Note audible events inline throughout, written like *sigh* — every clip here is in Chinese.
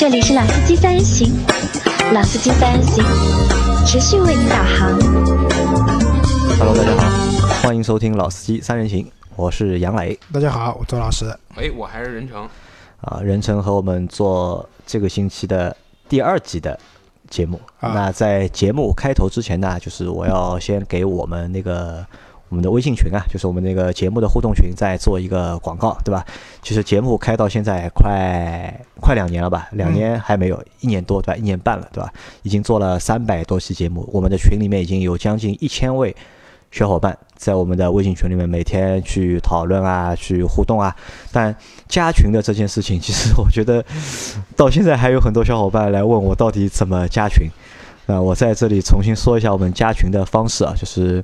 这里是老司机三人行，老司机三人行，持续为您导航。Hello，大家好，欢迎收听老司机三人行，我是杨磊大家好，我周老师。哎，我还是任成。啊，任成和我们做这个星期的第二集的节目。啊那在节目开头之前呢，就是我要先给我们那个我们的微信群啊，就是我们那个节目的互动群，在做一个广告，对吧？其实节目开到现在快快两年了吧，两年还没有，一年多对吧？一年半了对吧？已经做了三百多期节目，我们的群里面已经有将近一千位小伙伴在我们的微信群里面每天去讨论啊，去互动啊。但加群的这件事情，其实我觉得到现在还有很多小伙伴来问我到底怎么加群。那我在这里重新说一下我们加群的方式啊，就是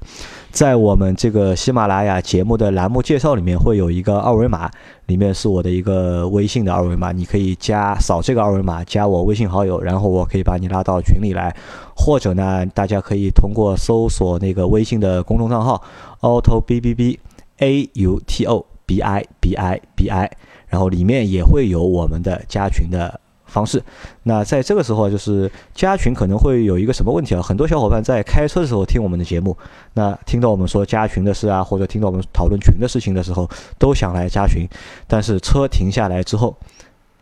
在我们这个喜马拉雅节目的栏目介绍里面会有一个二维码，里面是我的一个微信的二维码，你可以加扫这个二维码加我微信好友，然后我可以把你拉到群里来，或者呢，大家可以通过搜索那个微信的公众账号 auto b b b a u t o b i b i b i，然后里面也会有我们的加群的方式。那在这个时候，就是加群可能会有一个什么问题啊？很多小伙伴在开车的时候听我们的节目，那听到我们说加群的事啊，或者听到我们讨论群的事情的时候，都想来加群，但是车停下来之后，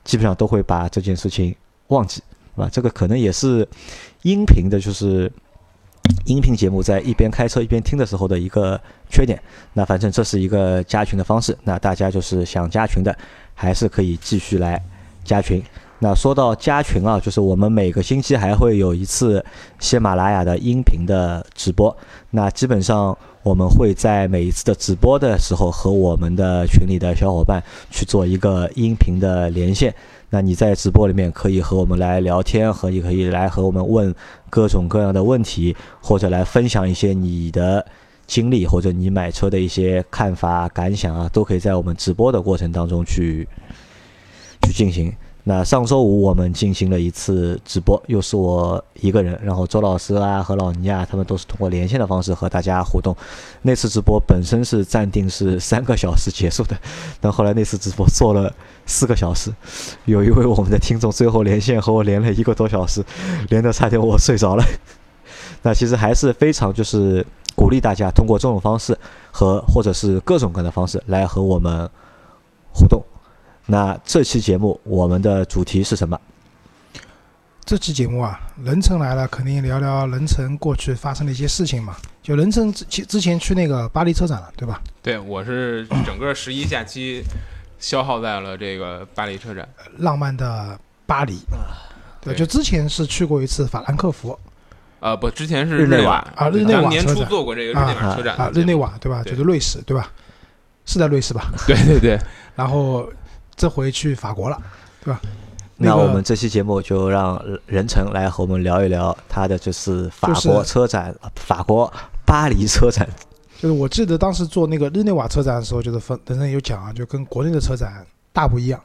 基本上都会把这件事情忘记，啊，这个可能也是音频的，就是音频节目在一边开车一边听的时候的一个缺点。那反正这是一个加群的方式，那大家就是想加群的，还是可以继续来加群。那说到加群啊，就是我们每个星期还会有一次喜马拉雅的音频的直播。那基本上我们会在每一次的直播的时候和我们的群里的小伙伴去做一个音频的连线。那你在直播里面可以和我们来聊天，和也可以来和我们问各种各样的问题，或者来分享一些你的经历或者你买车的一些看法、感想啊，都可以在我们直播的过程当中去去进行。那上周五我们进行了一次直播，又是我一个人，然后周老师啊和老倪啊，他们都是通过连线的方式和大家互动。那次直播本身是暂定是三个小时结束的，但后来那次直播做了四个小时，有一位我们的听众最后连线和我连了一个多小时，连得差点我睡着了。*laughs* 那其实还是非常就是鼓励大家通过这种方式和或者是各种各样的方式来和我们互动。那这期节目我们的主题是什么？这期节目啊，任成来了，肯定聊聊任成过去发生的一些事情嘛。就任成之之前去那个巴黎车展了，对吧？对，我是整个 *coughs* 十一假期消耗在了这个巴黎车展。浪漫的巴黎，对，对就之前是去过一次法兰克福呃，不，之前是日内瓦啊日内瓦年初车展做过这个日啊内瓦车展啊，日内瓦对吧？就是瑞士对吧？是在瑞士吧？对 *laughs* 对对，*laughs* 然后这回去法国了，对吧？那我们这期节目就让任成来和我们聊一聊他的就是法国车展，呃法国巴黎车展。就是我记得当时做那个日内瓦车展的时候，就是分等等有讲啊，就跟国内的车展大不一样，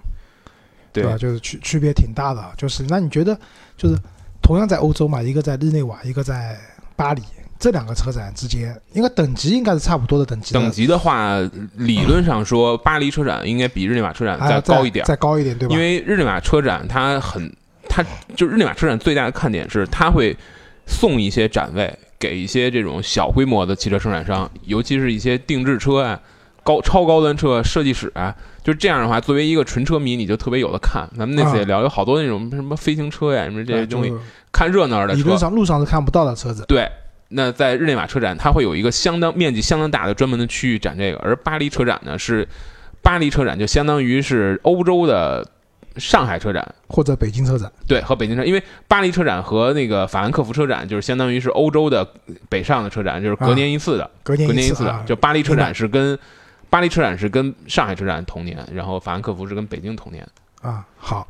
对吧？就是区区别挺大的。就是那你觉得，就是同样在欧洲嘛，一个在日内瓦，一个在巴黎，这两个车展之间，应该等级应该是差不多的等级的。等级的话，理论上说，巴黎车展应该比日内瓦车展啊再高一点，再高一点，对吧？因为日内瓦车展它很，它就日内瓦车展最大的看点是它会送一些展位给一些这种小规模的汽车生产商，尤其是一些定制车啊、高超高端车设计师啊，就这样的话，作为一个纯车迷，你就特别有的看。咱们那次也聊，有好多那种什么飞行车呀，什么这些东西，看热闹的车理论。上路上是看不到的车子。对，那在日内瓦车展，它会有一个相当面积相当大的专门的区域展这个，而巴黎车展呢是巴黎车展就相当于是欧洲的上海车展，或者北京车展，对，和北京车，因为巴黎车展和那个法兰克福车展就是相当于是欧洲的北上的车展，就是隔年一次的，隔年隔年一次的啊。就巴黎车展是跟巴黎车展是跟上海车展同年，然后法兰克福是跟北京同年。啊，好，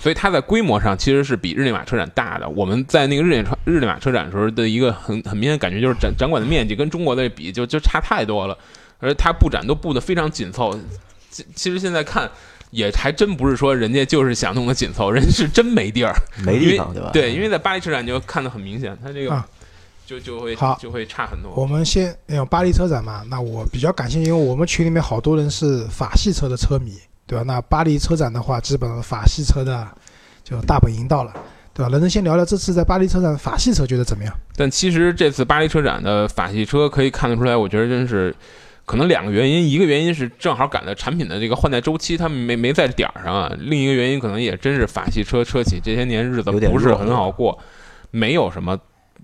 所以它在规模上其实是比日内瓦车展大的。我们在那个日内车日内瓦车展的时候的一个很很明显的感觉就是展展馆的面积跟中国的比就就差太多了，而它布展都布的非常紧凑。其其实现在看也还真不是说人家就是想弄个紧凑，人家是真没地儿，没地方对吧？对，因为在巴黎车展你就看得很明显，它这个啊就就会好就会差很多。我们先用巴黎车展嘛，那我比较感兴趣，因为我们群里面好多人是法系车的车迷，对吧？那巴黎车展的话，基本上法系车的就大本营到了，对吧？能不能先聊聊这次在巴黎车展法系车觉得怎么样？但其实这次巴黎车展的法系车可以看得出来，我觉得真是可能两个原因，一个原因是正好赶在产品的这个换代周期，他们没没在点儿上啊；另一个原因可能也真是法系车车企这些年日子不是很好过，没有什么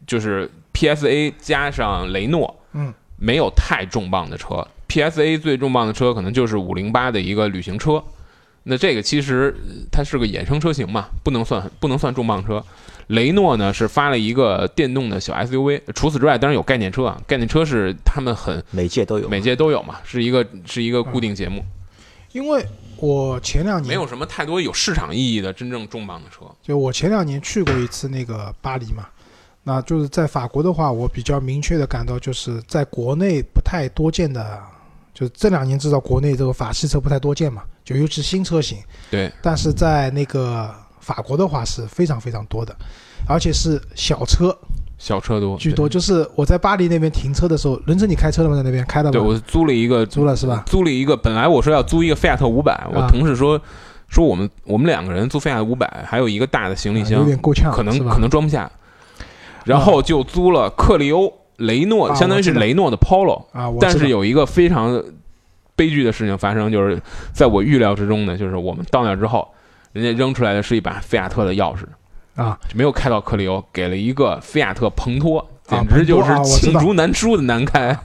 就是 PSA 加上雷诺，嗯，没有太重磅的车。PSA 最重磅的车可能就是五零八的一个旅行车，那这个其实呃它是个衍生车型嘛，不能算不能算重磅车。雷诺呢是发了一个电动的小 SUV，除此之外当然有概念车啊，概念车是他们很每届都有。每届都有嘛，是一个是一个固定节目，因为我前两年没有什么太多有市场意义的真正重磅的车。就我前两年去过一次那个巴黎嘛，那就是在法国的话，我比较明确的感到，就是在国内不太多见的，就是这两年至少国内这个法系车不太多见嘛，就尤其新车型，对，但是在那个法国的话是非常非常多的，而且是小车小车多居多。就是我在巴黎那边停车的时候，伦成你开车了吗？在那边开了吗？对我租了一个租了是吧？租了一个，本来我说要租一个菲亚特五百，我啊同事说说我们我们两个人租菲亚特五百，还有一个大的行李啊箱，有点够呛，可能可能装不下，然后就租了克利欧雷诺，啊相当于是雷诺的 Polo，啊，我但是有一个非常悲剧的事情发生，就是在我预料之中的，就是我们到那之后，人家扔出来的是一把菲亚特的钥匙，啊，就没有开到克里欧，给了一个菲亚特彭托，啊简直就是罄竹难书的难开。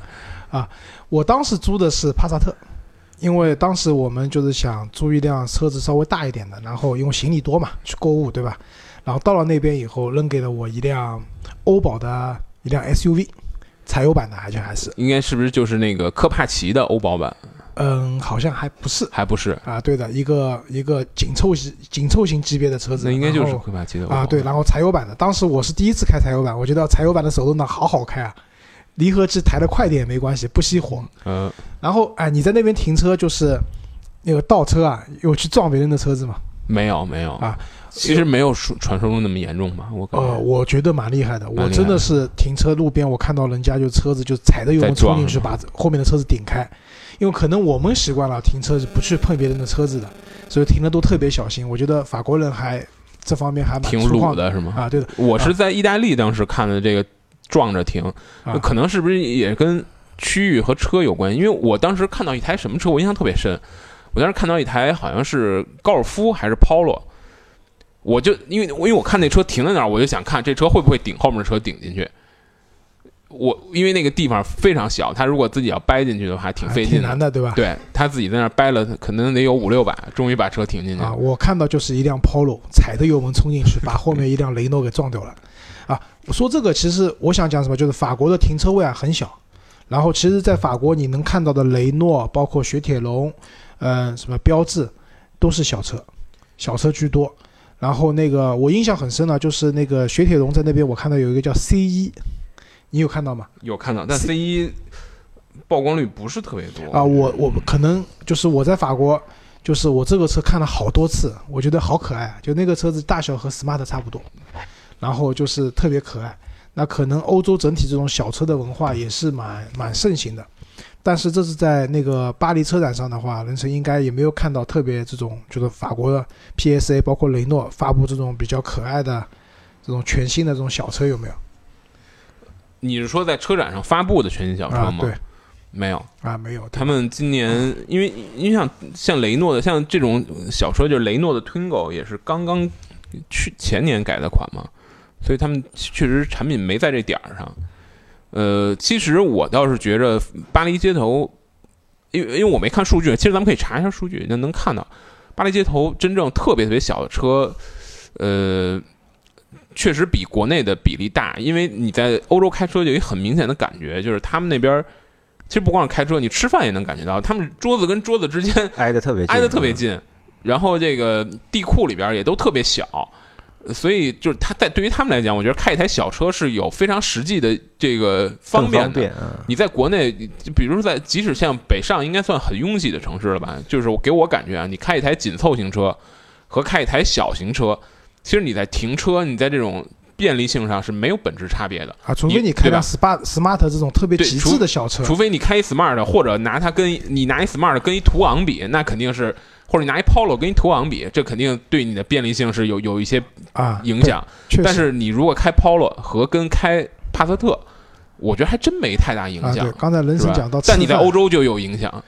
啊。我当时租的是帕萨特，因为当时我们就是想租一辆车子稍微大一点的，然后因为行李多嘛，去购物对吧？然后到了那边以后，扔给了我一辆欧宝的一辆 SUV，柴油版的，而且还是，应该是不是就是那个科帕奇的欧宝版？嗯，好像还不是。还不是，啊，对的，一个一个紧凑型紧凑型级别的车子，那应该就是科帕奇的啊，对，然后柴油版的，当时我是第一次开柴油版，我觉得柴油版的手动挡好好开啊，离合器抬得快点也没关系，不熄火。嗯，然后哎，你在那边停车就是那个倒车啊，有去撞别人的车子吗？没有没有。啊，其实没有说传说中那么严重吧，我感呃，觉。我觉得蛮厉害的。我真的是停车路边，我看到人家就车子就踩着油门冲进去，把后面的车子顶开。因为可能我们习惯了停车是不去碰别人的车子的，所以停的都特别小心。我觉得法国人还这方面还蛮挺鲁的是吗？啊，对的我是在意大利当时看的这个撞着停，啊可能是不是也跟区域和车有关？因为我当时看到一台什么车，我印象特别深。我当时看到一台好像是高尔夫还是 Polo，我就因为我因为我看那车停在那儿，我就想看这车会不会顶后面车顶进去。我因为那个地方非常小，他如果自己要掰进去的话，挺费劲的。挺难的，对吧？对他自己在那儿掰了，可能得有五六百，终于把车停进去 *laughs* 啊，了。我看到就是一辆 Polo 踩着油门冲进去，把后面一辆雷诺给撞掉了。啊，我说这个其实我想讲什么，就是法国的停车位啊很小，然后其实，在法国你能看到的雷诺，包括雪铁龙，嗯、什么标志，都是小车，小车居多。然后那个我印象很深的，就是那个雪铁龙在那边，我看到有一个叫 C 一，你有看到吗？有看到，但 C- C 一曝光率不是特别多啊，我我可能就是我在法国，就是我这个车看了好多次，我觉得好可爱，就那个车子大小和 Smart 差不多，然后就是特别可爱。那可能欧洲整体这种小车的文化也是蛮蛮盛行的，但是这是在那个巴黎车展上的话，人成应该也没有看到特别这种，就是法国的 PSA 包括雷诺发布这种比较可爱的这种全新的这种小车有没有？你是说在车展上发布的全新小车吗？，啊对没有。啊，没有，他们今年因为因为像像雷诺的像这种小车，就是雷诺的 Twingo 也是刚刚去前年改的款嘛，所以他们确实产品没在这点儿上。呃，其实我倒是觉着巴黎街头，因为因为我没看数据，其实咱们可以查一下数据，那能看到巴黎街头真正特别特别小的车，呃，确实比国内的比例大，因为你在欧洲开车就有一很明显的感觉，就是他们那边儿其实不光是开车，你吃饭也能感觉到，他们桌子跟桌子之间 *laughs* 挨得特别近，挨得特别近，然后这个地库里边也都特别小，所以就是他在对于他们来讲，我觉得开一台小车是有非常实际的这个方便的。你在国内，比如说在，即使像北上，应该算很拥挤的城市了吧？就是我给我感觉啊，你开一台紧凑型车和开一台小型车，其实你在停车，你在这种便利性上是没有本质差别的。啊，除非你开辆 Smart Smart 这种特别极致的小车，除非你开一 smart 或者拿它跟你拿一 smart 跟一途昂比，那肯定是或者你拿一 Polo 跟一途昂比，这肯定对你的便利性是有有一些啊，影响。但是你如果开 Polo 和跟开帕萨特，我觉得还真没太大影啊，响对，。刚才人是吧生讲到，但你在欧，洲就有影响。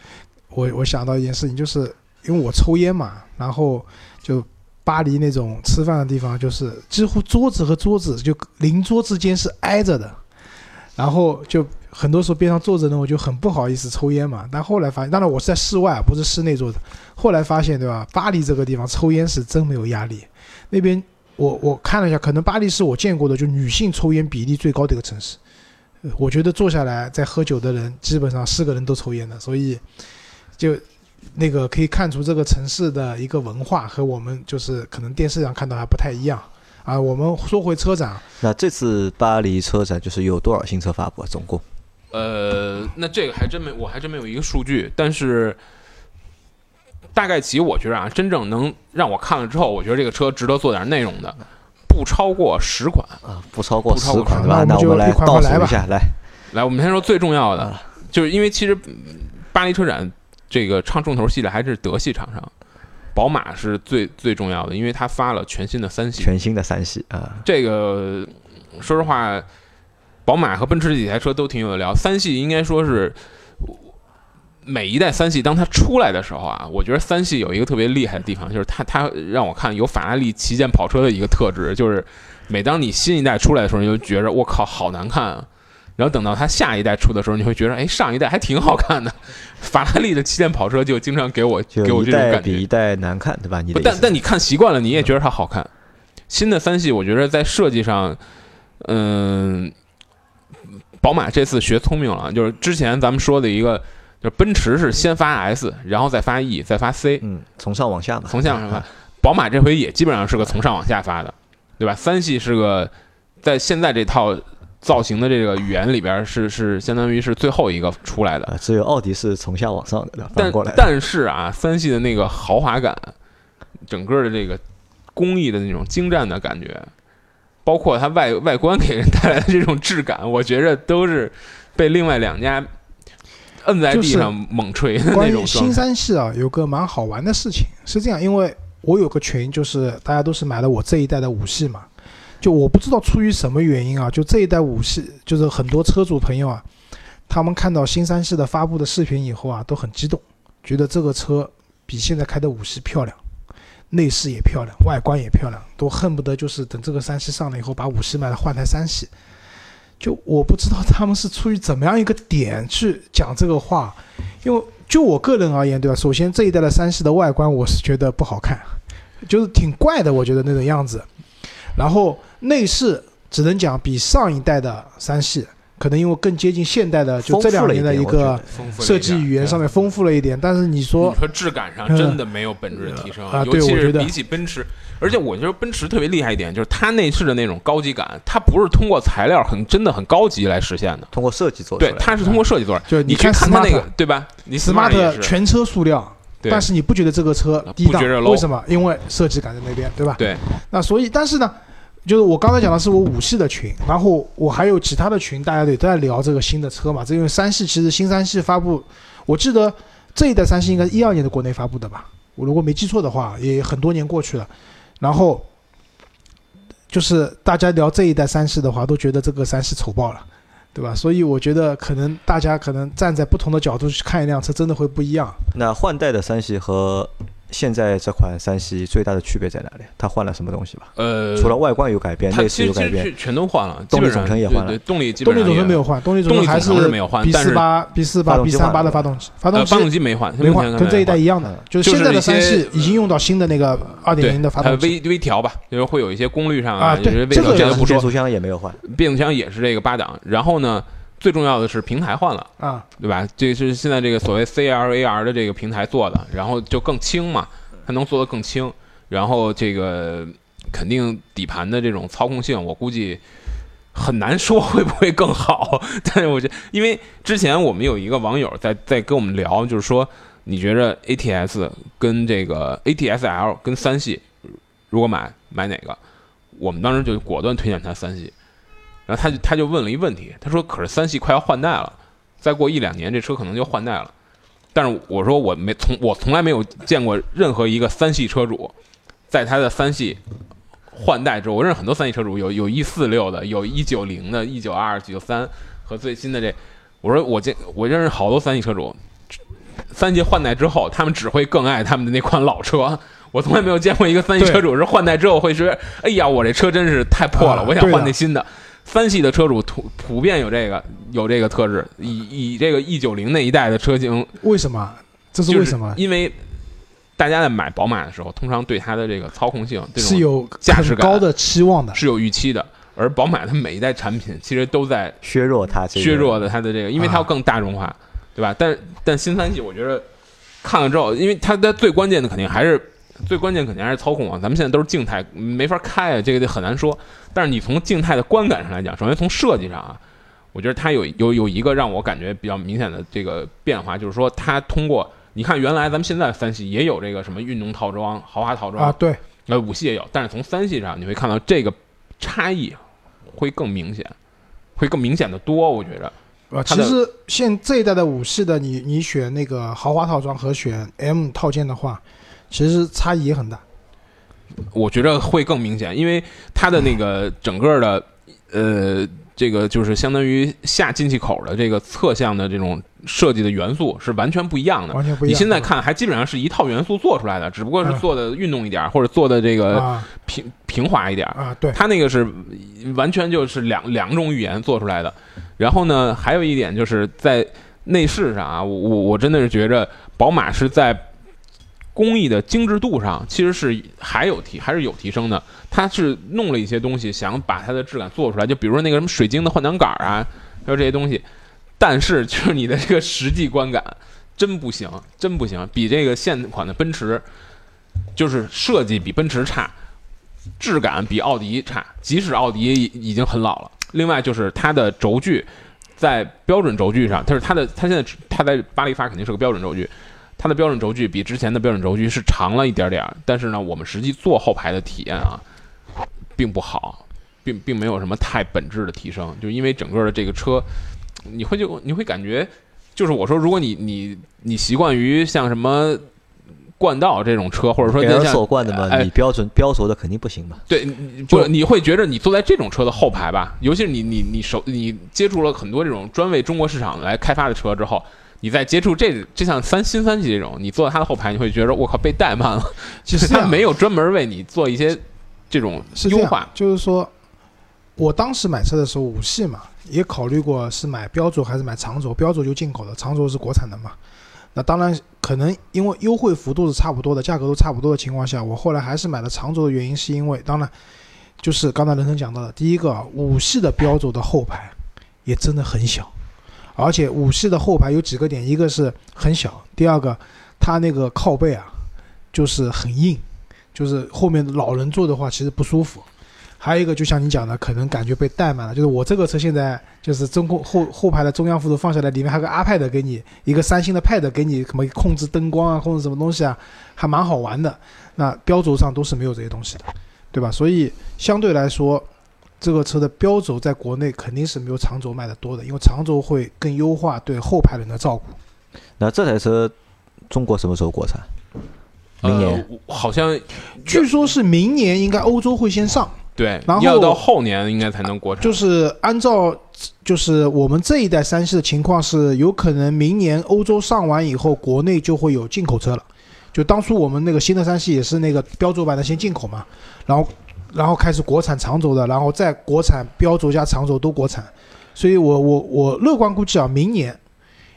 我我想到一件事情，就是因为我抽烟嘛，然后就巴黎那种吃饭的地方，就是几乎桌子和桌子就邻桌之间是挨着的，然后就很多时候边上坐着呢，我就很不好意思抽烟嘛。但后来发现，当然我是在室外，不是室内坐的。后来发现，对吧？巴黎这个地方抽烟是真没有压力，那边我我看了一下，可能巴黎是我见过的就女性抽烟比例最高的一个城市。我觉得坐下来在喝酒的人，基本上是个人都抽烟的，所以就那个可以看出这个城市的一个文化和我们就是可能电视上看到还不太一样啊。我们说回车展，那这次巴黎车展就是有多少新车发布啊？总共？呃，那这个还真没，我还真没有一个数据，但是大概其我觉得啊，真正能让我看了之后，我觉得这个车值得做点内容的，不超过十款。啊，不超过十款，对吧？那我们来一款款来吧倒数一下，来，来，我们先说最重要的，啊就是因为其实嗯巴黎车展这个唱重头戏的还是德系厂商，宝马是最最重要的，因为它发了全新的三系。全新的三系啊，这个说实话，宝马和奔驰这几台车都挺有的聊。三系应该说是每一代三系，当它出来的时候啊，我觉得三系有一个特别厉害的地方，就是它它让我看有法拉利旗舰跑车的一个特质，就是每当你新一代出来的时候，你就觉着我靠好难看啊。然后等到它下一代出的时候，你会觉得，哎，上一代还挺好看的。法拉利的旗舰跑车就经常给我给我这种感觉代比一。代难看，对吧？你不，但但你看习惯了，你也觉得它好看。新的三系，我觉得在设计上，嗯，宝马这次学聪明了，就是之前咱们说的一个，就是奔驰是先发 S，然后再发 E，再发 C，嗯，从上往下嘛，从下往上 *laughs* 发。宝马这回也基本上是个从上往下发的，对吧？三系是个在现在这套造型的这个语言里边是是相当于是最后一个出来的，啊，只有奥迪是从下往上的，但翻过来。但是啊，三系的那个豪华感，整个的这个工艺的那种精湛的感觉，包括它外外观给人带来的这种质感，*laughs* 我觉着都是被另外两家摁在地上猛锤的关于那种状新。三系啊，有个蛮好玩的事情是这样，因为我有个群，就是大家都是买了我这一代的五系嘛，就我不知道出于什么原因啊，就这一代五系，就是很多车主朋友啊，他们看到新三系的发布的视频以后啊，都很激动，觉得这个车比现在开的五系漂亮，内饰也漂亮，外观也漂亮，都恨不得就是等这个三系上了以后，把五系卖了换台三系。就我不知道他们是出于怎么样一个点去讲这个话，因为就我个人而言，对吧？首先这一代的三系的外观我是觉得不好看，就是挺怪的，我觉得那种样子。然后内饰只能讲比上一代的三系可能因为更接近现代的，就这两年的一个设计语言上面丰富了一点。但是你说你说质感上真的没有本质的提升，啊尤其对我觉得是比起奔驰，而且我觉得奔驰特别厉害一点，就是它内饰的那种高级感，它不是通过材料很真的很高级来实现的，通过设计做出来对，它是通过设计做出来。就你去看看它那个，对吧？你 Smart 全车塑料，但是你不觉得这个车低档为什么？因为设计感在那边，对吧？对，那所以，但是呢，就是我刚才讲的是我五系的群，然后我还有其他的群，大家也都在聊这个新的车嘛。这因为三系其实新三系发布，我记得这一代三系应该是一二年的国内发布的吧，我如果没记错的话，也很多年过去了。然后就是大家聊这一代三系的话，都觉得这个三系丑爆了。对吧？所以我觉得可能大家可能站在不同的角度去看一辆车，真的会不一样。那换代的三系和现在这款三系最大的区别在哪里？它换了什么东西吧？呃，除了外观有改变，内饰有改变，全都换了，动力总成也换了对对动力动力本上也总成没有换，动力总成还是没有换 B 但是四八、B 四八、B 三八的发动机，发动呃，机发动机没换，没换，跟这一代一样的嗯，就是现在的三系已经用到新的那个二点零的发动机。微微调吧，就是会有一些功率上啊对这个。变速箱也没有换，变速箱也是这个八档，然后呢，最重要的是平台换了，啊，对吧？这是现在这个所谓 CLAR 的这个平台做的，然后就更轻嘛，它能做得更轻，然后这个肯定底盘的这种操控性，我估计很难说会不会更好。*laughs* 但是我觉得，因为之前我们有一个网友在在跟我们聊，就是说你觉着 ATS 跟这个 ATS-L 跟三系如果买买哪个？我们当时就果断推荐他三系。然后他就他就问了一问题，他说：“可是三系快要换代了，再过一两年这车可能就换代了。但是我说我没从我从来没有见过任何一个三系车主在他的三系换代之后，我认识很多三系车主，有有一四六的，有一九零的，一九二、九三和最新的这，我说我见我认识好多三系车主，三系换代之后，他们只会更爱他们的那款老车。我从来没有见过一个三系车主是换代之后会说：“哎呀，我这车真是太破了，啊我想换那新的。”三系的车主普普遍有这个有这个特质，以以这个 E 九零那一代的车型，为什么？这是为什么？因为大家在买宝马的时候，通常对它的这个操控性这种是有驾驶感高的期望的。是有预期的。而宝马它每一代产品其实都在削弱它削弱的它的这个，因为它要啊更大众化，对吧？但但新三系我觉得看了之后，因为它的最关键的肯定还是最关键肯定还是操控啊。咱们现在都是静态，没法开啊，这个很难说。但是你从静态的观感上来讲，首先从设计上啊，我觉得它有有有一个让我感觉比较明显的这个变化，就是说它通过你看原来咱们现在三系也有这个什么运动套装、豪华套装啊，对，呃，五系也有，但是从三系上你会看到这个差异会更明显，会更明显的多。我觉着，啊，它的其实现这一代的五系的你，你选那个豪华套装和选 M 套件的话，其实差异也很大。我觉着会更明显，因为它的那个整个的呃，这个就是相当于下进气口的这个侧向的这种设计的元素是完全不一样的。完全不一样。你现在看还基本上是一套元素做出来的，只不过是嗯做的运动一点儿，或者做的这个啊平平滑一点儿。啊，对，它那个是完全就是两两种语言做出来的。然后呢，还有一点就是在内饰上啊，我我我真的是觉着宝马是在工艺的精致度上其实是还有提还是有提升的。它是弄了一些东西，想把它的质感做出来，就比如说那个什么水晶的换挡杆啊，还有这些东西。但是就是你的这个实际观感真不行，真不行，比这个现款的奔驰就是设计比奔驰差，质感比奥迪差，即使奥迪已已经很老了。另外就是它的轴距，在标准轴距上，它是它的它现在它在巴黎发肯定是个标准轴距，它的标准轴距比之前的标准轴距是长了一点点儿，但是呢，我们实际坐后排的体验啊，并不好，并并没有什么太本质的提升，就因为整个的这个车，你会就你会感觉，就是我说，如果你你你习惯于像什么。冠道这种车，或者说给人像所惯的嘛，哎你标准标轴的肯定不行吧。对，你不，你会觉得你坐在这种车的后排吧，尤其是你你你手你接触了很多这种专为中国市场来开发的车之后，你在接触这这像三新三系这种，你坐在它的后排，你会觉得我靠被怠慢了，就是它没有专门为你做一些这种优化。就是说，我当时买车的时候，五系嘛，也考虑过是买标轴还是买长轴，标轴就进口的，长轴是国产的嘛。那当然，可能因为优惠幅度是差不多的，价格都差不多的情况下，我后来还是买了长轴的原因，是因为当然就是刚才人生讲到的，第一个啊五系的标轴的后排也真的很小，而且五系的后排有几个点，一个是很小，第二个它那个靠背啊就是很硬，就是后面的老人坐的话其实不舒服。还有一个，就像你讲的，可能感觉被怠慢了。就是我这个车现在就是中控后后排的中央扶手放下来，里面还有个 iPad 给你，一个三星的 Pad 给你什么控制灯光啊，控制什么东西啊，还蛮好玩的。那标轴上都是没有这些东西的，对吧？所以相对来说，这个车的标轴在国内肯定是没有长轴卖的多的，因为长轴会更优化对后排人的照顾。那这台车中国什么时候国产？明年、呃，好像据说是明年应该欧洲会先上。对然，后要到后年应该才能国产。就是按照就是我们这一代三系的情况是，有可能明年欧洲上完以后，国内就会有进口车了。就当初我们那个新的三系也是那个标轴版的先进口嘛，然后然后开始国产长轴的，然后再国产标轴加长轴都国产。所以我我我乐观估计啊，明年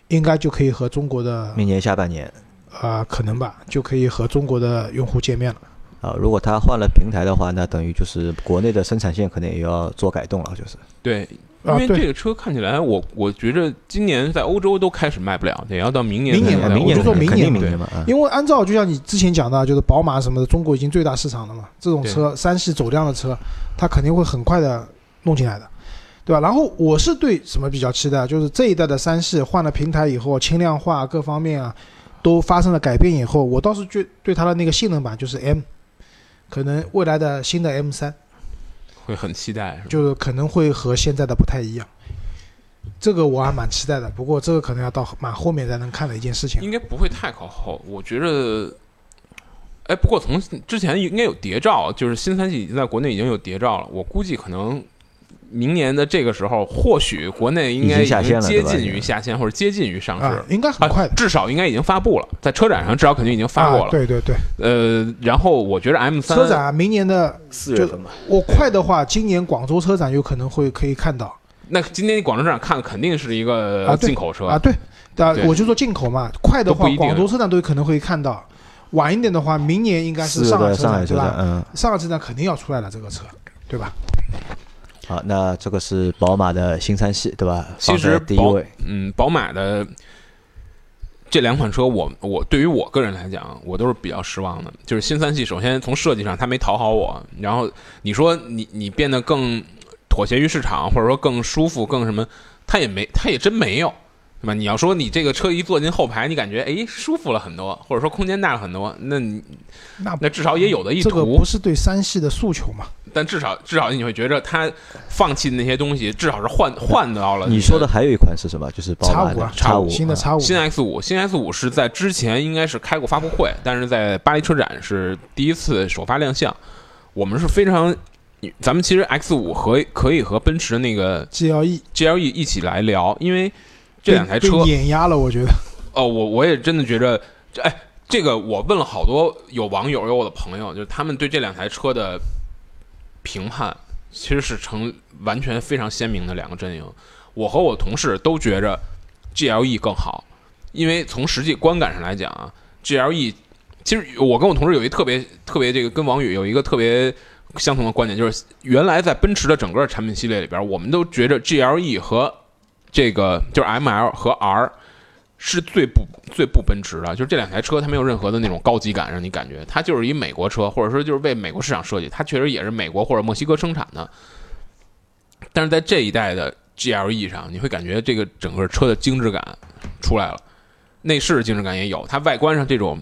应该就可以和中国的明年下半年呃可能吧，就可以和中国的用户见面了。啊，如果它换了平台的话，那等于就是国内的生产线可能也要做改动了，就是。对，因为这个车看起来，我我觉着今年在欧洲都开始卖不了，得要到明年明年明年我就说明年明年嘛，啊，因为按照就像你之前讲的，就是宝马什么的，中国已经最大市场了嘛，这种车三系走量的车，它肯定会很快的弄进来的，对吧？然后我是对什么比较期待，就是这一代的三系换了平台以后，轻量化各方面啊都发生了改变以后，我倒是对对它的那个性能版就是 M，可能未来的新的 M 三会很期待，就是可能会和现在的不太一样。这个我还蛮期待的。不过这个可能要到蛮后面才能看的一件事情。应该不会太靠后，我觉着。哎，不过从之前应该有谍照，就是新三季已经在国内已经有谍照了。我估计可能明年的这个时候，或许国内应该接近于下线或者接近于上市，啊，应该很快的。至少应该已经发布了，在车展上至少肯定已经发过了。啊，对对对，呃，然后我觉得 M 三车展啊明年的四月份吧，我快的话，今年广州车展有可能会可以看到那今天广州车展看肯定是一个进口车，啊。对，啊对，我就说进口嘛，快的话广州车展都有可能会看到，晚一点的话，明年应该是上海车的上海车展，展对吧？嗯，上海车展肯定要出来了，这个车，对吧？好，那这个是宝马的新三系，对吧？其实第一位，嗯，宝马的这两款车我，我对于我个人来讲，我都是比较失望的。就是新三系，首先从设计上它没讨好我，然后你说你你变得更妥协于市场，或者说更舒服、更什么，它也没，它也真没有。对吧？你要说你这个车一坐进后排，你感觉哎舒服了很多，或者说空间大了很多，那你那那至少也有的一这个图不，是对三系的诉求嘛？但至少至少你会觉得它放弃的那些东西，至少是换换到了你说的还有一款是什么？就是宝马 X5 的啊 X 五，新的叉五，新 X 五，新 X 五是在之前应该是开过发布会，但是在巴黎车展是第一次首发亮相。我们是非常，咱们其实 X 五和可以和奔驰的那个 GLE GLE 一起来聊，因为这两台车碾压了，我觉得。哦，我我也真的觉着，这哎，这个我问了好多有网友有我的朋友，就是他们对这两台车的评判，其实是成完全非常鲜明的两个阵营。我和我同事都觉着 GLE 更好，因为从实际观感上来讲啊，GLE 其实我跟我同事有一特别特别这个跟王宇有一个特别相同的观点，就是原来在奔驰的整个产品系列里边，我们都觉着 GLE 和这个就是 ML 和 R 是最不最不奔驰的，就是这两台车它没有任何的那种高级感，让你感觉。它就是一美国车，或者说就是为美国市场设计，它确实也是美国或者墨西哥生产的。但是在这一代的 GLE 上，你会感觉这个整个车的精致感出来了，内饰精致感也有，它外观上这种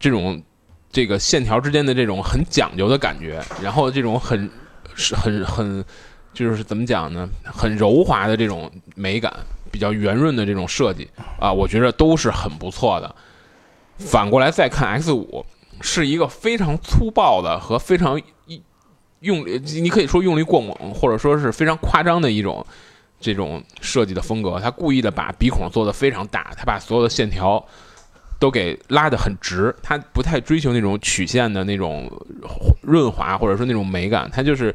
这种这个线条之间的这种很讲究的感觉，然后这种很是很很就是怎么讲呢，很柔滑的这种美感，比较圆润的这种设计啊，我觉得都是很不错的。反过来再看 X 五，是一个非常粗暴的和非常一用，你可以说用力过猛，或者说是非常夸张的一种这种设计的风格。他故意的把鼻孔做得非常大，他把所有的线条都给拉得很直，他不太追求那种曲线的那种润滑，或者说那种美感，他就是。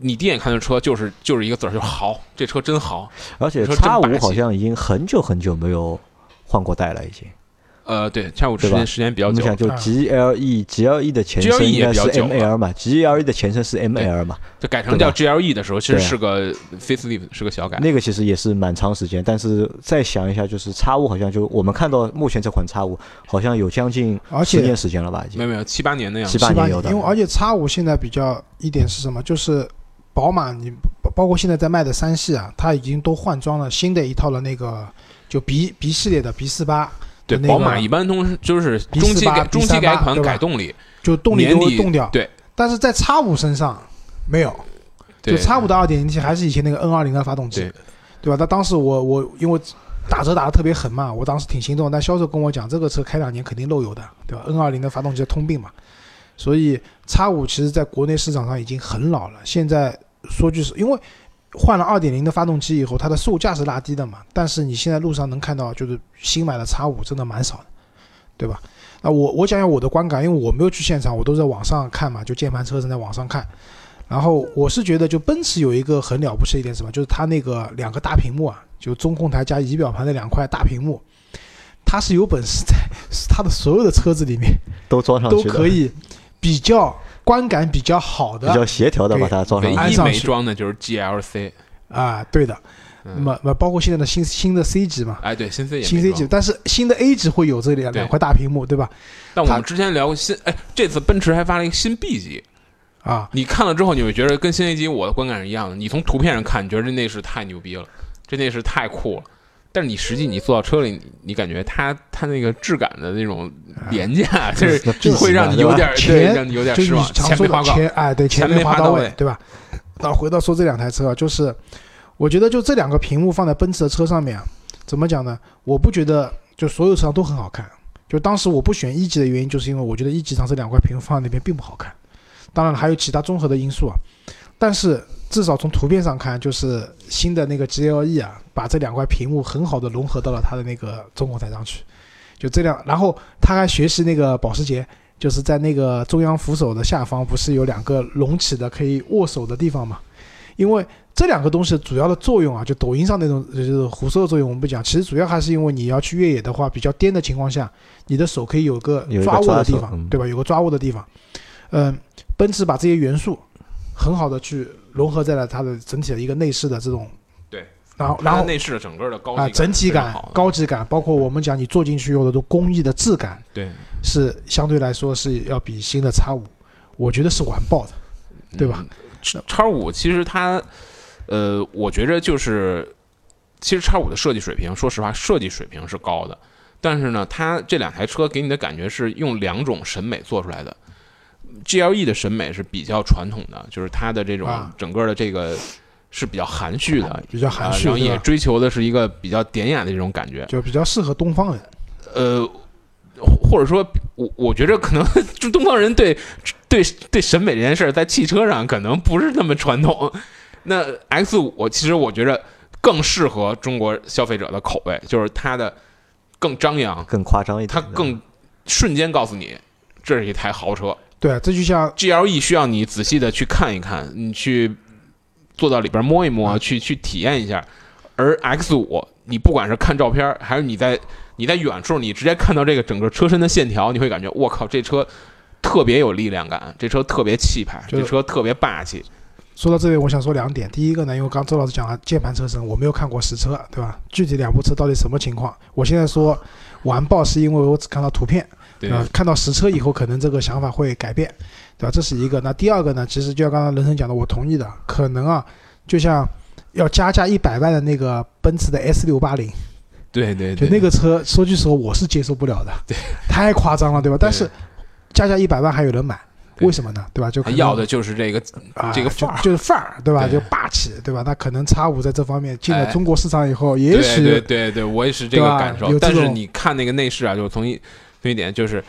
你第一眼看这车就是就是一个字儿，就是好，这车真好。而且你说 X 五好像已经很久很久没有换过代了，已经。呃，对，叉五时间时间比较久我们，想就啊 GLE GLE 的前身 GLE 应该是也比较久了 ML 嘛，GLE 的前身是 ML 嘛，就改成叫 GLE 的时候，其实是个 facelift，是个小改。那个其实也是蛮长时间。但是再想一下，就是叉五好像就我们看到目前这款叉五好像有将近而且十年时间了吧，已经。没有没有七八年的样子七。八年有的因为而且叉五现在比较一点是什么？就是宝马，你包包括现在在卖的三系啊，它已经都换装了新的一套的那个就 B B 系列的 B 四八，对，那个宝马一般都是就是中期48改中期改款改动力，就动力都会动掉。对，但是在叉五身上没有，就叉五的二点零 T 还是以前那个 N 二零的发动机对，对吧？那当时我我因为打折打的特别狠嘛，我当时挺心动，但销售跟我讲这个车开两年肯定漏油的，对吧？N 二零的发动机的通病嘛，所以叉五其实在国内市场上已经很老了。现在说句实因为换了二点零的发动机以后，它的售价是拉低的嘛，但是你现在路上能看到就是新买的 X 五真的蛮少的，对吧？那我我讲讲我的观感，因为我没有去现场，我都在网上看嘛，就键盘车正在网上看。然后我是觉得，就奔驰有一个很了不起的一点什么，就是它那个两个大屏幕啊，就中控台加仪表盘的两块大屏幕，它是有本事在 *laughs* 它的所有的车子里面都装上去，都可以比较观感比较好的比较协调的把它装上唯一没装的就是 GLC。啊，对的。那嗯，么那包括现在的新新的 C 级嘛，哎，对，新 C 也新 C 级，但是新的 A 级会有这两两块大屏幕，对吧？但我们之前聊过新，哎，这次奔驰还发了一个新 B 级，啊，你看了之后，你会觉得跟新 A 级我的观感是一样的。你从图片上看，你觉得这内饰太牛逼了，这内饰太酷了。但是你实际你坐到车里，你你感觉它它那个质感的那种廉价，就是就是会让你有点让你有点就是钱没花够，钱，哎，对，钱没没花到位到位，对吧？那回到说这两台车啊，就是我觉得就这两个屏幕放在奔驰的车上面啊，怎么讲呢？我不觉得就所有车上都很好看。就当时我不选一级的原因，就是因为我觉得一级上这两块屏幕放在那边并不好看。当然了，还有其他综合的因素啊。但是至少从图片上看，就是新的那个 GLE 啊，把这两块屏幕很好的融合到了它的那个中控台上去。就这样，然后他还学习那个保时捷，就是在那个中央扶手的下方，不是有两个隆起的可以握手的地方嘛？因为这两个东西主要的作用啊，就抖音上那种就是胡说的作用，我们不讲。其实主要还是因为你要去越野的话，比较颠的情况下，你的手可以有个抓握的地方对吧？有个抓握的地方。嗯，奔驰把这些元素很好的去融合在了它的整体的一个内饰的这种，对，然后然后内饰的整个的高级啊感整体感高级感，包括我们讲你坐进去有的都工艺的质感，对是相对来说是要比新的叉五，我觉得是完爆的。对吧？嗯叉五其实它，呃，我觉着就是，其实叉五的设计水平，说实话，设计水平是高的，但是呢，它这两台车给你的感觉是用两种审美做出来的。GLE 的审美是比较传统的，就是它的这种啊整个的这个是比较含蓄的，比较含蓄啊然后也追求的是一个比较典雅的这种感觉。就比较适合东方人。呃，或者说，我我觉着可能 *laughs* 就东方人对对对审美这件事儿，在汽车上可能不是那么传统。那 X 五其实我觉着更适合中国消费者的口味，就是它的更张扬，更夸张一点它，更瞬间告诉你这是一台豪车。对，这就像 GLE 需要你仔细的去看一看，你去坐到里边摸一摸，去去体验一下。而 X 五，你不管是看照片，还是你在你在远处，你直接看到这个整个车身的线条，你会感觉我靠，这车特别有力量感，这车特别气派，这车特别霸气。说到这里，我想说两点。第一个呢，因为刚周老师讲了键盘车身，我没有看过实车，对吧？具体两部车到底什么情况？我现在说完爆是因为我只看到图片，对吧？看到实车以后，可能这个想法会改变，对吧？这是一个。那第二个呢，其实就像刚刚人生讲的，我同意的，可能啊，就像要加价一百万的那个奔驰的 S 六八零，对对对，就那个车，说句实话，我是接受不了的，对，太夸张了，对吧？但是加价一百万还有人买，为什么呢？对吧？就要的就是这个啊，这个范儿就就是范儿，对吧？对就霸气，对吧？那可能叉五在这方面进了哎中国市场以后，也对对许对对，我也是这个感受。但是你看那个内饰啊，就从一从一点就是，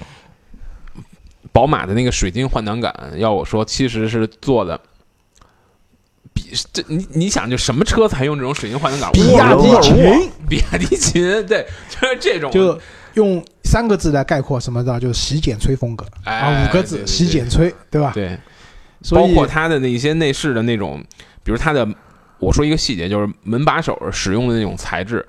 宝马的那个水晶换挡杆，要我说其实是做的。比这你你想就什么车才用这种水晶换挡杆？比亚迪秦比亚迪秦，对，就是这种，就用三个字来概括什么的，就是洗剪吹风格哎啊，五个字对对对洗剪吹，对吧？对，所以包括它的那些内饰的那种，比如它的，我说一个细节，就是门把手使用的那种材质，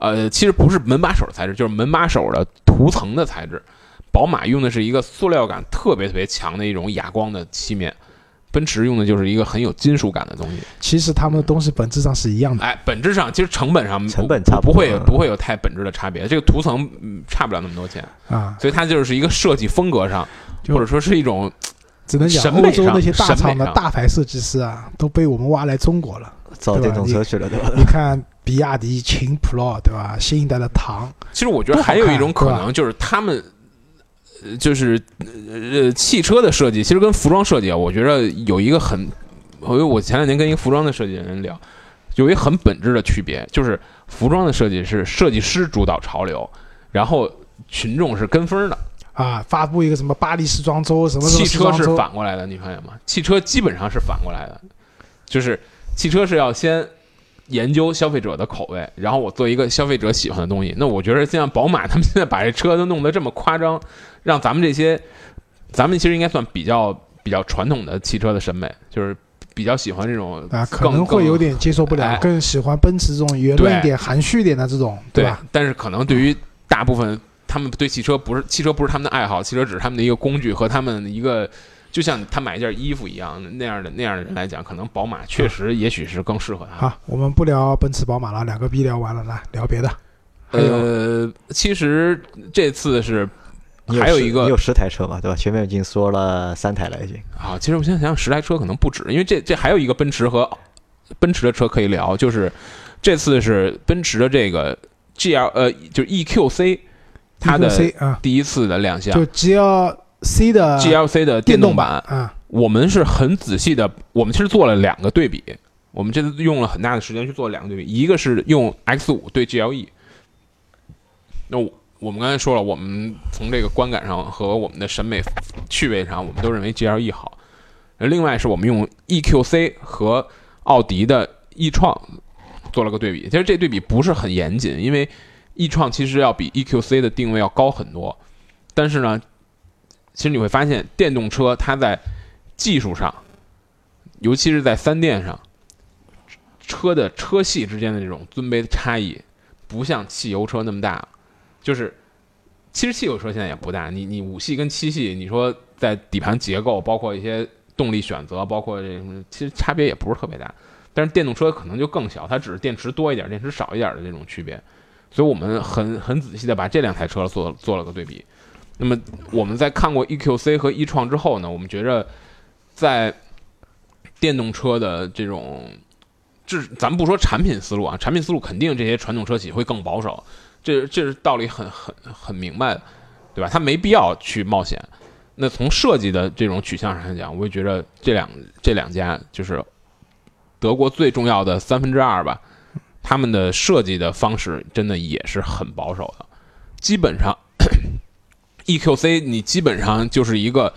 呃，其实不是门把手的材质，就是门把手的涂层的材质。宝马用的是一个塑料感特别特别强的一种哑光的漆面，奔驰用的就是一个很有金属感的东西。其实他们的东西本质上是一样的。哎，本质上其实成本上成本差不会不会有太本质的差别，这个涂层嗯差不了那么多钱，啊，所以它就是一个设计风格上，或者说是一种只能讲审美上欧洲那些大厂的大牌设计师啊，都被我们挖来中国了。造电动车去了，对吧？你看比亚迪秦 Pro 对吧？新一代的唐，其实我觉得还有一种可能，就是他们，呃，就是呃，汽车的设计其实跟服装设计啊，我觉得有一个很，因为我前两天跟一个服装的设计人聊，有一个很本质的区别，就是服装的设计是设计师主导潮流，然后群众是跟风的，啊，发布一个什么巴黎时装周，什么什么汽车是反过来的，你发现吗？汽车基本上是反过来的，就是汽车是要先研究消费者的口味，然后我做一个消费者喜欢的东西。那我觉得像宝马他们现在把这车都弄得这么夸张，让咱们这些，咱们其实应该算比较比较传统的汽车的审美，就是比较喜欢这种啊，可能会有点接受不了，哎更喜欢奔驰这种圆润一点、含蓄一点的这种，对吧？但是可能对于大部分他们对汽车不是汽车不是他们的爱好，汽车只是他们的一个工具和他们的一个。就像他买一件衣服一样，那样的那样的人来讲，可能宝马确实也许是更适合他。好，我们不聊奔驰、宝马了，两个逼聊完了，来聊别的。呃，其实这次是还有一个你有十台车嘛，对吧？前面已经说了三台了，已经。啊，其实我现在想想，十台车可能不止，因为这这还有一个奔驰和奔驰的车可以聊，就是这次是奔驰的这个 GL 呃，就是 EQC 它的 C 啊，第一次的亮相就 GLC 的，GLC 的电动动版，啊，我们是很仔细的，我们其实做了两个对比，我们这次用了很大的时间去做两个对比，一个是用 X 五对 GLE。那我我们刚才说了，我们从这个观感上和我们的审美趣味上，我们都认为 GLE 好。另外是我们用 EQC 和奥迪的 e 创做了个对比，其实这对比不是很严谨，因为 e 创其实要比 EQC 的定位要高很多。但是呢，其实你会发现，电动车它在技术上，尤其是在三电上，车的车系之间的这种尊卑的差异，不像汽油车那么大。就是，其实汽油车现在也不大，你你五系跟七系，你说在底盘结构，包括一些动力选择，包括这什么，其实差别也不是特别大。但是电动车可能就更小，它只是电池多一点，电池少一点的这种区别。所以我们很很仔细的把这两台车做做了个对比。那么我们在看过 EQC 和 e 创之后呢，我们觉着在电动车的这种，这咱不说产品思路啊，产品思路肯定这些传统车企会更保守，这这是道理很很很明白的，对吧？它没必要去冒险。那从设计的这种取向上来讲，我也觉着这两这两家就是德国最重要的三分之二吧，他们的设计的方式真的也是很保守的，基本上 EQC 你基本上就是一个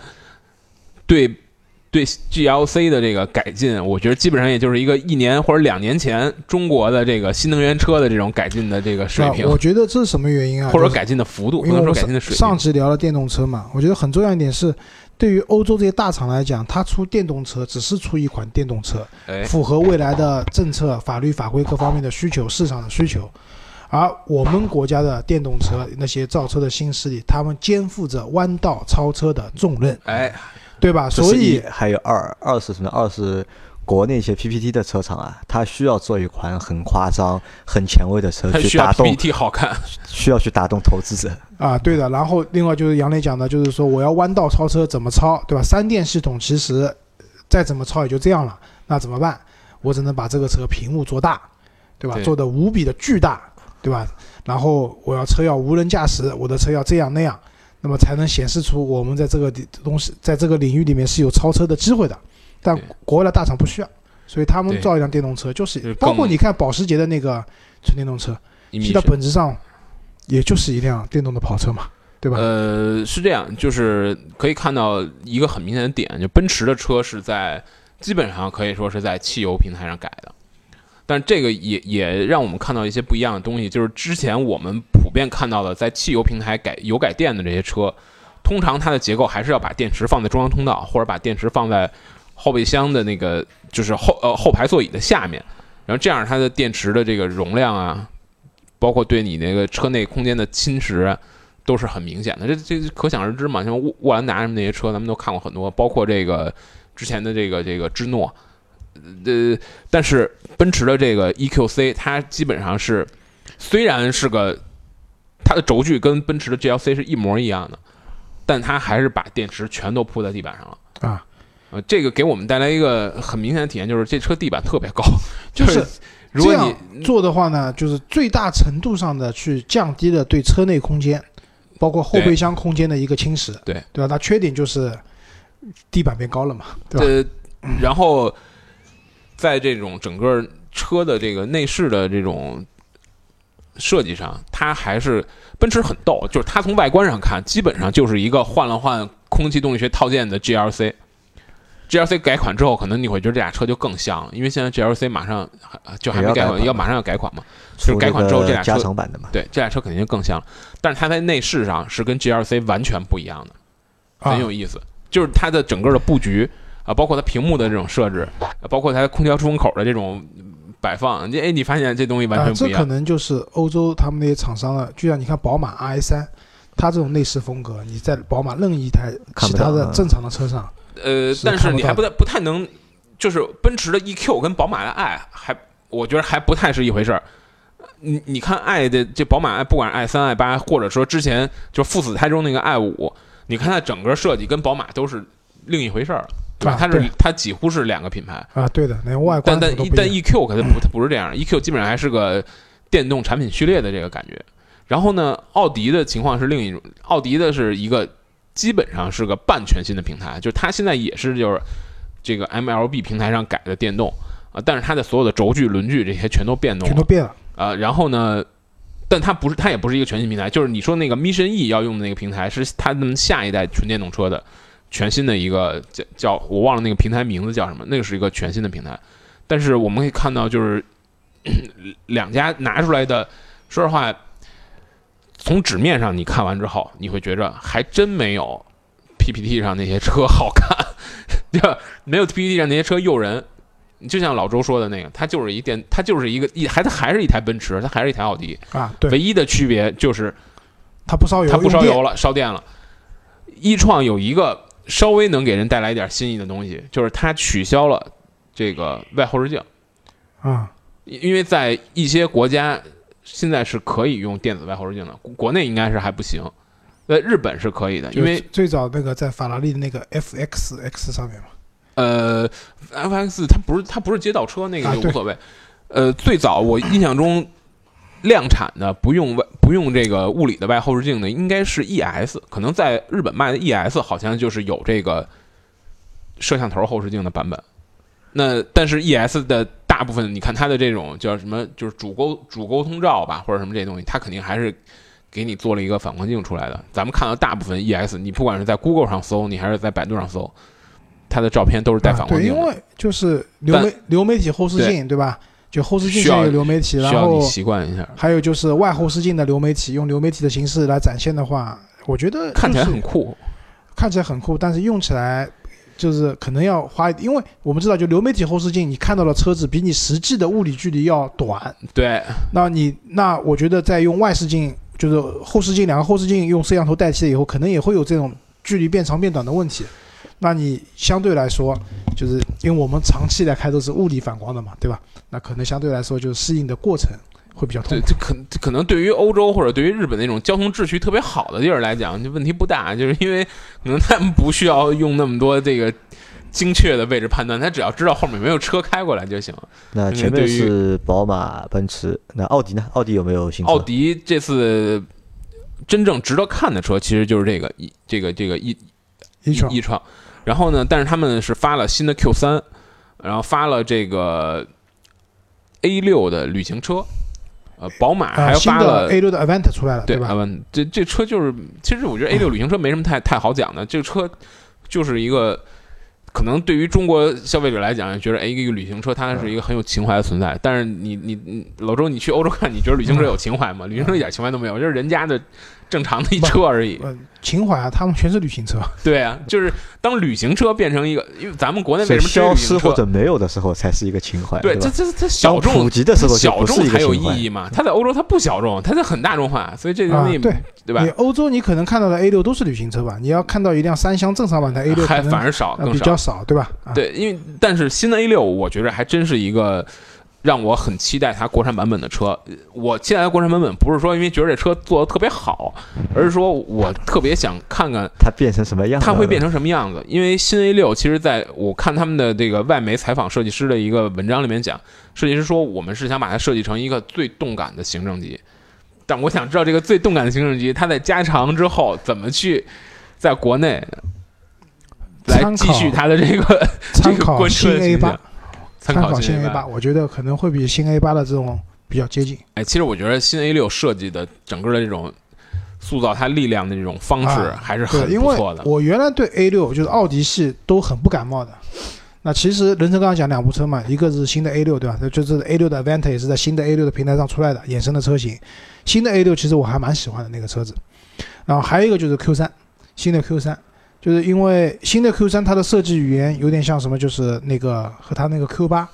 对对 GLC 的这个改进，我觉得基本上也就是一个一年或者两年前中国的这个新能源车的这种改进的这个水平啊，我觉得这是什么原因啊？或者改进的幅度，不能说改进的水上平。集聊了电动车嘛，我觉得很重要一点是，对于欧洲这些大厂来讲，它出电动车只是出一款电动车，哎，符合未来的政策、法律法规各方面的需求、市场的需求。而我们国家的电动车那些造车的新势力，他们肩负着弯道超车的重任，哎，对吧？所以还有二，二是什么？二是国内一些 PPT 的车厂啊，它需要做一款很夸张、很前卫的车它需要去打动，PPT 好看，*laughs* 需要去打动投资者。啊，对的。然后另外就是杨磊讲的，就是说我要弯道超车怎么超，对吧？三电系统其实再怎么超也就这样了，那怎么办？我只能把这个车屏幕做大，对吧？对做的无比的巨大，对吧？然后我要车要无人驾驶，我的车要这样那样，那么才能显示出我们在这个东西在这个领域里面是有超车的机会的。但国外的大厂不需要，所以他们造一辆电动车就是，包括你看保时捷的那个纯电动车，其实它一米是本质上也就是一辆电动的跑车嘛，对吧？呃，是这样，就是可以看到一个很明显的点，就奔驰的车是在基本上可以说是在汽油平台上改的，但这个也也让我们看到一些不一样的东西，就是之前我们普遍看到的在汽油平台改油改电的这些车，通常它的结构还是要把电池放在中央通道，或者把电池放在后备箱的那个就是后呃后排座椅的下面，然后这样它的电池的这个容量啊，包括对你那个车内空间的侵蚀。都是很明显的，这这可想而知嘛。像沃沃兰达什么那些车，咱们都看过很多，包括这个之前的这个这个芝诺，呃，但是奔驰的这个 EQC，它基本上是虽然是个它的轴距跟奔驰的 GLC 是一模一样的，但它还是把电池全都铺在地板上了。啊，呃，这个给我们带来一个很明显的体验，就是这车地板特别高，就是是如果你做的话呢，就是最大程度上的去降低了对车内空间，包括后备箱空间的一个侵蚀，对对吧？它缺点就是地板变高了嘛，对吧？呃，然后在这种整个车的这个内饰的这种设计上，它还是奔驰很逗，就是它从外观上看，基本上就是一个换了换空气动力学套件的 GLC。GLC 改款之后，可能你会觉得这俩车就更像了，因为现在 GLC 马上就还没改款，要马上要改款嘛。就是改款之后这俩车加长版的嘛，对，这俩车肯定就更像了，但是它在内饰上是跟 GLC 完全不一样的。啊很有意思，就是它的整个的布局啊，包括它屏幕的这种设置，啊包括它空调出风口的这种摆放，你哎，你发现这东西完啊，全不一样。这可能就是欧洲他们那些厂商的，就像你看宝马 RS 三，它这种内饰风格，你在宝马任意一台其他的正常的车上，呃，但是你还不太不太能，就是奔驰的 EQ 跟宝马的 i 还，我觉得还不太是一回事儿。你你看 i 的这宝马 i，不管是 i 三 i 八，或者说之前就父子胎中那个 i 五，你看它整个设计跟宝马都是另一回事儿，对吧？啊它是它几乎是两个品牌。啊，对的，连外但但观但一样 EQ 可它不它不是这样，EQ 基本上还是个电动产品序列的这个感觉。然后呢，奥迪的情况是另一种，奥迪的是一个基本上是个半全新的平台，就是它现在也是就是这个 MLB 平台上改的电动啊，但是它的所有的轴距、轮距这些全都变动了全都变了。啊。然后呢，但它不是，它也不是一个全新平台，就是你说那个 Mission E 要用的那个平台是它们下一代纯电动车的全新的一个叫叫我忘了那个平台名字叫什么，那个是一个全新的平台。但是我们可以看到，就是 *clears throat* 两家拿出来的，说实话，从纸面上你看完之后，你会觉着还真没有 PPT 上那些车好看，*laughs* 对吧？没有 PPT 上那些车诱人。就像老周说的那个，它就是一电，它就是一个一还它还是一台奔驰，它还是一台奥迪，啊，对，唯一的区别就是它不烧油，它不烧油了，烧电了。一创有一个稍微能给人带来一点新意的东西，就是它取消了这个外后视镜，啊，因因为在一些国家现在是可以用电子外后视镜的，国国内应该是还不行。呃日本是可以的，因为最早那个在法拉利的那个 FXX 上面嘛，呃，FX 它不是它不是街道车，那个就无所谓。呃，最早我印象中量产的不用外不用这个物理的外后视镜的，应该是 ES，可能在日本卖的 ES 好像就是有这个摄像头后视镜的版本。那但是 ES 的大部分，你看它的这种叫什么，就是主沟主沟通罩吧，或者什么这些东西，它肯定还是给你做了一个反光镜出来的。咱们看到大部分 ES，你不管是在 Google 上搜，你还是在百度上搜，它的照片都是带反光镜的。因为就是流媒流媒体后视镜，对吧？就后视镜上有流媒体，然后习惯一下，还有就是外后视镜的流媒体，用流媒体的形式来展现的话，我觉得看起来很酷。看起来很酷，但是用起来就是可能要花，因为我们知道，就流媒体后视镜，你看到的车子比你实际的物理距离要短，对，那你那我觉得在用外视镜，就是后视镜两个后视镜用摄像头代替了以后，可能也会有这种距离变长变短的问题。那你相对来说，就是因为我们长期来开都是物理反光的嘛，对吧？那可能相对来说就是适应的过程会比较痛对，这可可能对于欧洲或者对于日本那种交通秩序特别好的地儿来讲，就问题不大，就是因为可能他们不需要用那么多这个精确的位置判断，他只要知道后面有没有车开过来就行。那前面是宝马、奔驰，那奥迪呢？奥迪有没有新车？奥迪这次真正值得看的车，其实就是这个一这个这个一一创一创，然后呢，但是他们是发了新的 Q 三，然后发了这个 A 六的旅行车，呃，宝马还发了 A 六的 Avant 出来了，对，吧？阿万这这车就是，其实我觉得 A 六旅行车没什么太太好讲的，这个车就是一个。可能对于中国消费者来讲，觉得哎，一个旅行车它是一个很有情怀的存在。但是你你你老周，你去欧洲看，你觉得旅行车有情怀吗？旅行车一点情怀都没有，就是人家的正常的一车而已。呃，情怀啊，他们全是旅行车。对啊，就是当旅行车变成一个，因为咱们国内为是什么追消？失或者没有的时候才是一个情怀，对，这？这这小众普及的时候小众才有意义嘛。它在欧洲它不小众，它是很大众化，所以这个东西，啊对对吧你？欧洲你可能看到的 A 六都是旅行车吧？你要看到一辆三厢正常版的 A 六，还反而少，呃更少。比较少，对吧？啊，对，因为但是新的 A 六，我觉得还真是一个让我很期待它国产版本的车。呃我期待它国产版本，不是说因为觉得这车做的特别好，而是说我特别想看看它变成什么样？它会变成什么样子。因为新 A 六，其实在我看他们的这个外媒采访设计师的一个文章里面讲，设计师说我们是想把它设计成一个最动感的行政级。但我想知道这个最动感的行政级，它在加长之后怎么去在国内来继续它的这个参这个关考新车的 A 八形象，参考新新 A 八，我觉得可能会比新 A 八的这种比较接近。哎，其实我觉得新 A 六设计的整个的这种塑造它力量的这种方式啊还是很对，因为不错的。我原来对 A 六就是奥迪系都很不感冒的。那其实任成刚刚讲两部车嘛，一个是新的 A 六，对吧？这就是 A 六的 Avant 也是在新的 A 六的平台上出来的衍生的车型。新的 A 六其实我还蛮喜欢的那个车子。然后还有一个就是 Q 三，新的 Q 三，就是因为新的 Q 三它的设计语言有点像什么，就是那个和它那个 Q 八，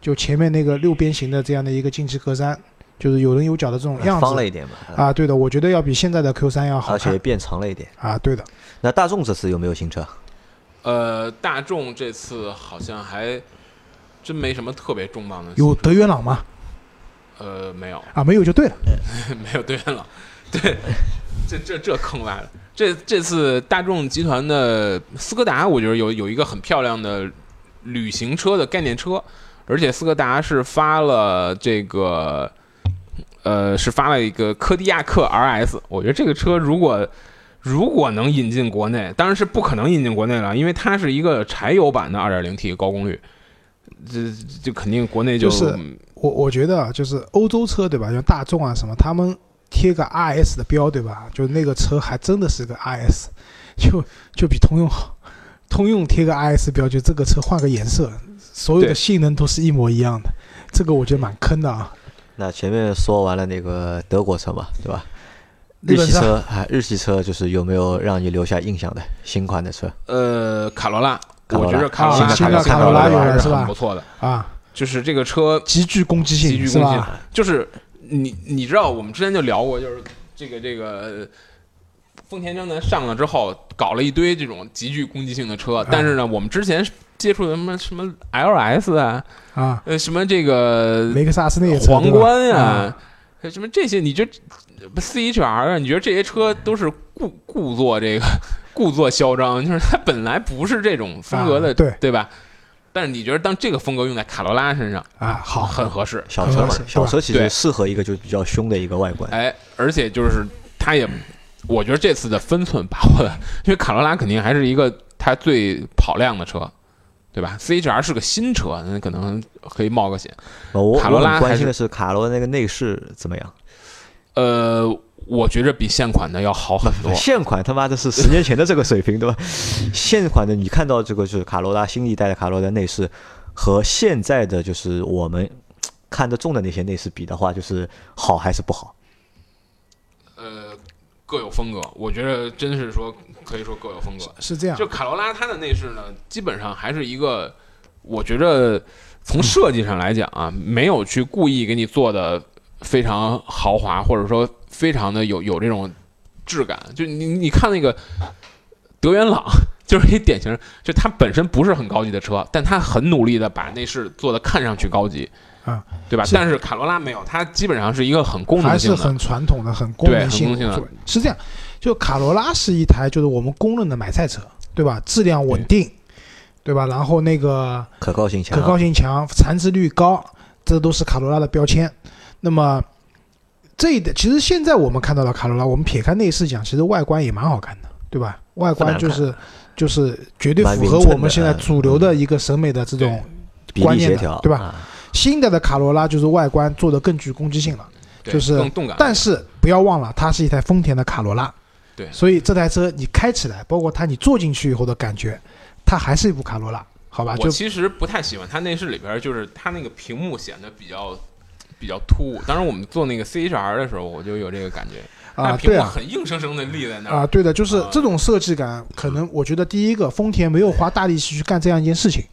就前面那个六边形的这样的一个进气格栅，就是有棱有角的这种样子方了一点嘛，啊。对的，我觉得要比现在的 Q 三要好看而且变长了一点。啊。对的。那大众这次有没有新车？呃，大众这次好像还真没什么特别重磅的有德源朗吗？呃没有啊，没有就对了。*laughs* 没有德元朗，对，这这这坑歪了。这这次大众集团的斯柯达，我觉得有有一个很漂亮的旅行车的概念车，而且斯柯达是发了这个，呃，是发了一个柯迪亚克 RS。我觉得这个车如果如果能引进国内，当然是不可能引进国内了，因为它是一个柴油版的 2.0T 高功率。这这肯定国内就就是我我觉得啊，就是欧洲车对吧，像大众啊什么，他们贴个 RS 的标对吧，就那个车还真的是个 RS，就就比通用好。通用贴个 RS 标，就这个车换个颜色，所有的性能都是一模一样的，这个我觉得蛮坑的啊。那前面说完了那个德国车嘛，对吧？日系车啊，日系车就是有没有让你留下印象的新款的车？呃卡罗拉，卡罗拉我觉得卡罗拉啊新的卡罗拉还是吧很不错的，啊，就是这个车极具攻击性，极具攻击是吧？就是你你知道，我们之前就聊过，就是这个这个丰田章男上了之后，搞了一堆这种极具攻击性的车，但是呢，我们之前接触的什么什么 LS 啊，啊，呃，什么这个雷克萨斯那些皇冠呀、什么这些，你觉得 CHR 啊？你觉得这些车都是故故作这个故作嚣张，就是它本来不是这种风格的，啊对对吧？但是你觉得当这个风格用在卡罗拉身上，啊，好，很合适，小车小车其对实适合一个就是比较凶的一个外观。哎，而且就是它也，我觉得这次的分寸把握的，因为卡罗拉肯定还是一个它最跑量的车，对吧？CHR 是个新车，那可能可以冒个险。卡罗拉关心的是卡罗那个内饰怎么样？呃，我觉着比现款的要好很多。*laughs* 现款他妈的是十年前的这个水平，对吧？*laughs* 现款的你看到这个就是卡罗拉新一代的卡罗拉内饰和现在的就是我们看得中的那些内饰比的话，就是好还是不好？呃，各有风格，我觉得真是说可以说各有风格。是这样就卡罗拉它的内饰呢，基本上还是一个，我觉着从设计上来讲啊，没有去故意给你做的非常豪华，或者说非常的有有这种质感。就你你看那个德元朗。*laughs* 就是一典型，就它本身不是很高级的车，但它很努力的把内饰做的看上去高级，啊，对吧？但是卡罗拉没有，它基本上是一个很功能性的，还是很传统的、很功能性对很功能性的是这样，就卡罗拉是一台就是我们公认的买菜车，对吧？质量稳定，对吧？然后那个可靠性强，可靠性强，残值率高，这都是卡罗拉的标签。那么这一点，其实现在我们看到的卡罗拉，我们撇开内饰讲，其实外观也蛮好看的，对吧？外观就是就是绝对符合我们现在主流的一个审美的这种观念的例协调，对吧啊新的的卡罗拉，就是外观做的更具攻击性了。就是动感。但是不要忘了，它是一台丰田的卡罗拉，对所以这台车你开起来，包括它你坐进去以后的感觉，它还是一部卡罗拉，好吧？我就其实不太喜欢它内饰里边，就是它那个屏幕显得比较比较突兀。当时我们做那个 CHR 的时候，我就有这个感觉，啊，对啊，很硬生生的立在那儿。啊，对的，就是啊这种设计感，可能我觉得第一个，丰田没有花大力气去干这样一件事情，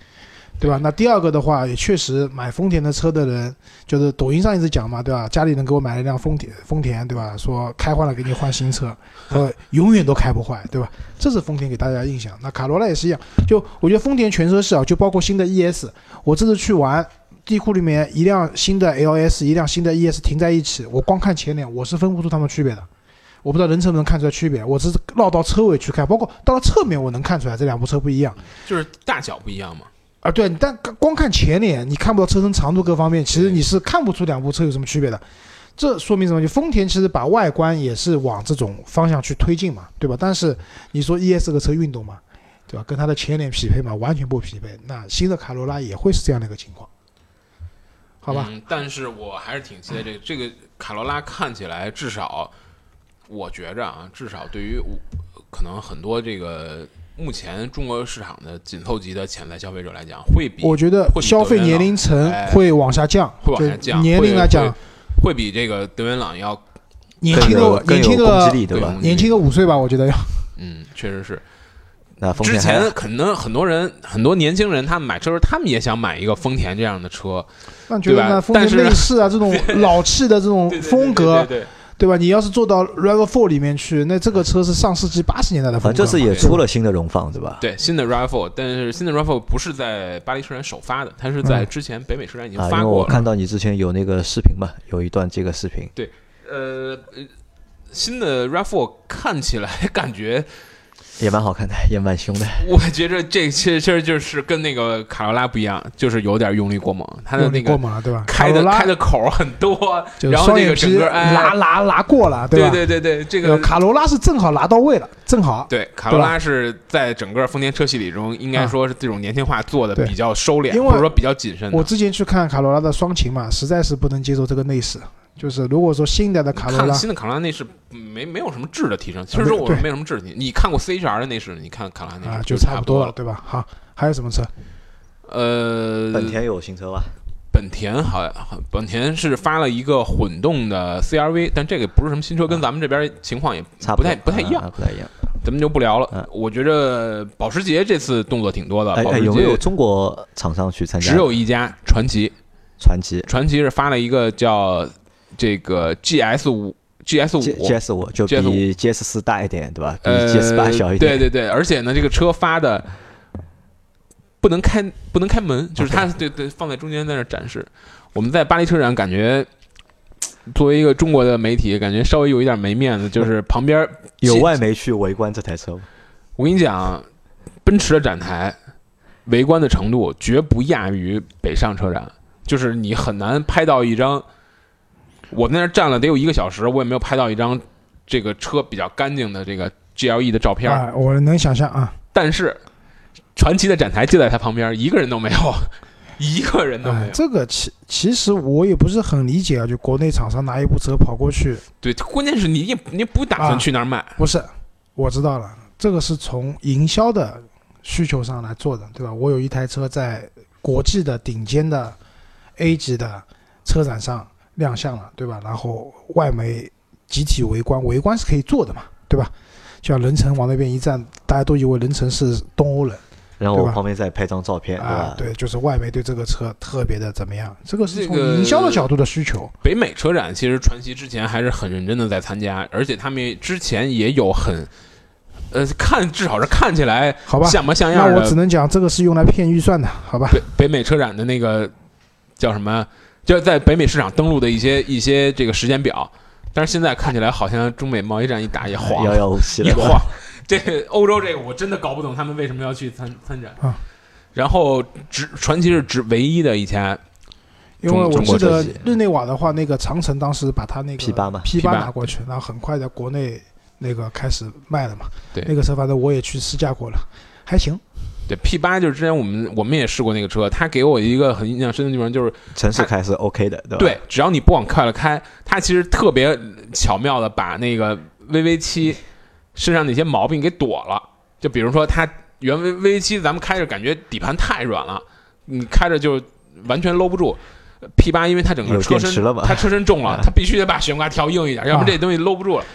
对吧？那第二个的话，也确实买丰田的车的人，就是抖音上一直讲嘛，对吧？家里人给我买了一辆丰田，丰田，对吧？说开坏了给你换新车，呃永远都开不坏，对吧？这是丰田给大家的印象。那卡罗拉也是一样，就我觉得丰田全车系啊，就包括新的 ES，我这次去玩。地库里面一辆新的 LS，一辆新的 ES 停在一起，我光看前脸，我是分不出它们区别的。我不知道人车能不能看出来区别，我只是绕到车尾去看，包括到了侧面我能看出来这两部车不一样就是大小不一样嘛。啊。对，但光看前脸，你看不到车身长度各方面，其实你是看不出两部车有什么区别的。这说明什么？就丰田其实把外观也是往这种方向去推进嘛，对吧？但是你说 ES 这个车运动嘛，对吧？跟它的前脸匹配嘛，完全不匹配。那新的卡罗拉也会是这样的一个情况，好吧？嗯，但是我还是挺期待这个这个卡罗拉看起来至少，我觉着啊，至少对于我可能很多这个目前中国市场的紧凑级的潜在消费者来讲，会比我觉得消费年龄层哎会往下降，会往下降，年龄来讲，会会比这个德元朗要年轻的年轻的对吧？年轻个五岁吧，我觉得要。嗯，确实是。那丰之前可能很多人很多年轻人他们买车时候，他们也想买一个丰田这样的车，那你觉得对吧呢？丰田但是内饰啊，这种 *laughs* 老气的这种对对对风格，对对对对吧？你要是做到 Rav4 里面去，那这个车是上世纪八十年代的风格嘛。反正这次也出了新的荣放，对吧？对新的 RAV4，但是新的 RAV4 不是在巴黎车展首发的，它是在嗯之前北美车展已经发过我看到你之前有那个视频嘛，有一段这个视频，对，呃新的 RAV4 看起来感觉也蛮好看的，*laughs* 也蛮凶的。我觉着这其实其实就是跟那个卡罗拉不一样，就是有点用力过猛，它的那个过猛了，对吧？开的开的口很多，就然后那个整个哎拿拿拿过了，对吧？对对对，这呃个卡罗拉是正好拉到位了，正好。对卡罗拉是在整个丰田车系里中，应该说是这种年轻化做的比较收敛，或者说比较谨慎的。我之前去看卡罗拉的双擎嘛，实在是不能接受这个内饰。就是如果说新一代的卡罗拉，看新的卡罗拉内饰没没有什么质的提升，其实说我没什么质的提升。你看过 CHR 的内饰，你看卡罗拉内饰啊，就差不多了，。对吧？好，还有什么车？呃，本田有新车吧？本田好像本田是发了一个混动的 CRV，但这个不是什么新车，跟咱们这边情况也不太不太一样啊，不太一样。咱们就不聊了。嗯我觉着保时捷这次动作挺多的，哎哎，保时捷有没有中国厂商去参加？只有一家传奇，传奇传奇是发了一个叫这个 GS 五 GS，G 五 GS 五就比 GS 四大一点，对吧？比呃 GS 八小一点。对对对，而且呢，这个车发的不能开不能开门，就是它对对放在中间在那展示。我们在巴黎车展感觉。作为一个中国的媒体，感觉稍微有一点没面子，就是旁边 *laughs* 有外媒去围观这台车吗？我跟你讲，奔驰的展台围观的程度绝不亚于北上车展，就是你很难拍到一张。我在那儿站了得有一个小时，我也没有拍到一张这个车比较干净的这个 GLE 的照片。啊，我能想象啊，但是传奇的展台就在他旁边，一个人都没有，一个人都没哎有。，这个其其实我也不是很理解啊，就国内厂商拿一部车跑过去，对，关键是你也你不打算啊去那儿卖。不是，我知道了，这个是从营销的需求上来做的，对吧？我有一台车在国际的顶尖的 A 级的车展上亮相了，对吧？然后外媒集体围观，围观是可以做的嘛，对吧？就像任城往那边一站，大家都以为任城是东欧人然后我旁边再拍张照片，对啊吧，？对，就是外媒对这个车特别的怎么样？这个是从这个营销的角度的需求。北美车展其实传奇之前还是很认真的在参加，而且他们之前也有很，呃，看至少是看起来好吧，像模像样的我只能讲这个是用来骗预算的，好吧？北北美车展的那个叫什么？就是在北美市场登陆的一些一些这个时间表，但是现在看起来好像中美贸易战一打也晃遥遥无期了。也晃。这个欧洲这个我真的搞不懂他们为什么要去参参展啊。然后只传奇是只唯一的以前因为我记得日内瓦的话，那个长城当时把它那个 P 八嘛 P 八拿过去，然后很快在国内那个开始卖了嘛。对那个车反正我也去试驾过了，还行。对 P 八，就是之前我们我们也试过那个车，它给我一个很印象深的地方就是城市开是 OK 的，对吧？对，只要你不往快了开，它其实特别巧妙的把那个 VV 七身上那些毛病给躲了。就比如说它原 VV 七，咱们开着感觉底盘太软了，你开着就完全搂不住。P 八因为它整个车身它车身重了啊，*laughs* 它必须得把悬挂调硬一点，要不这东西搂不住了。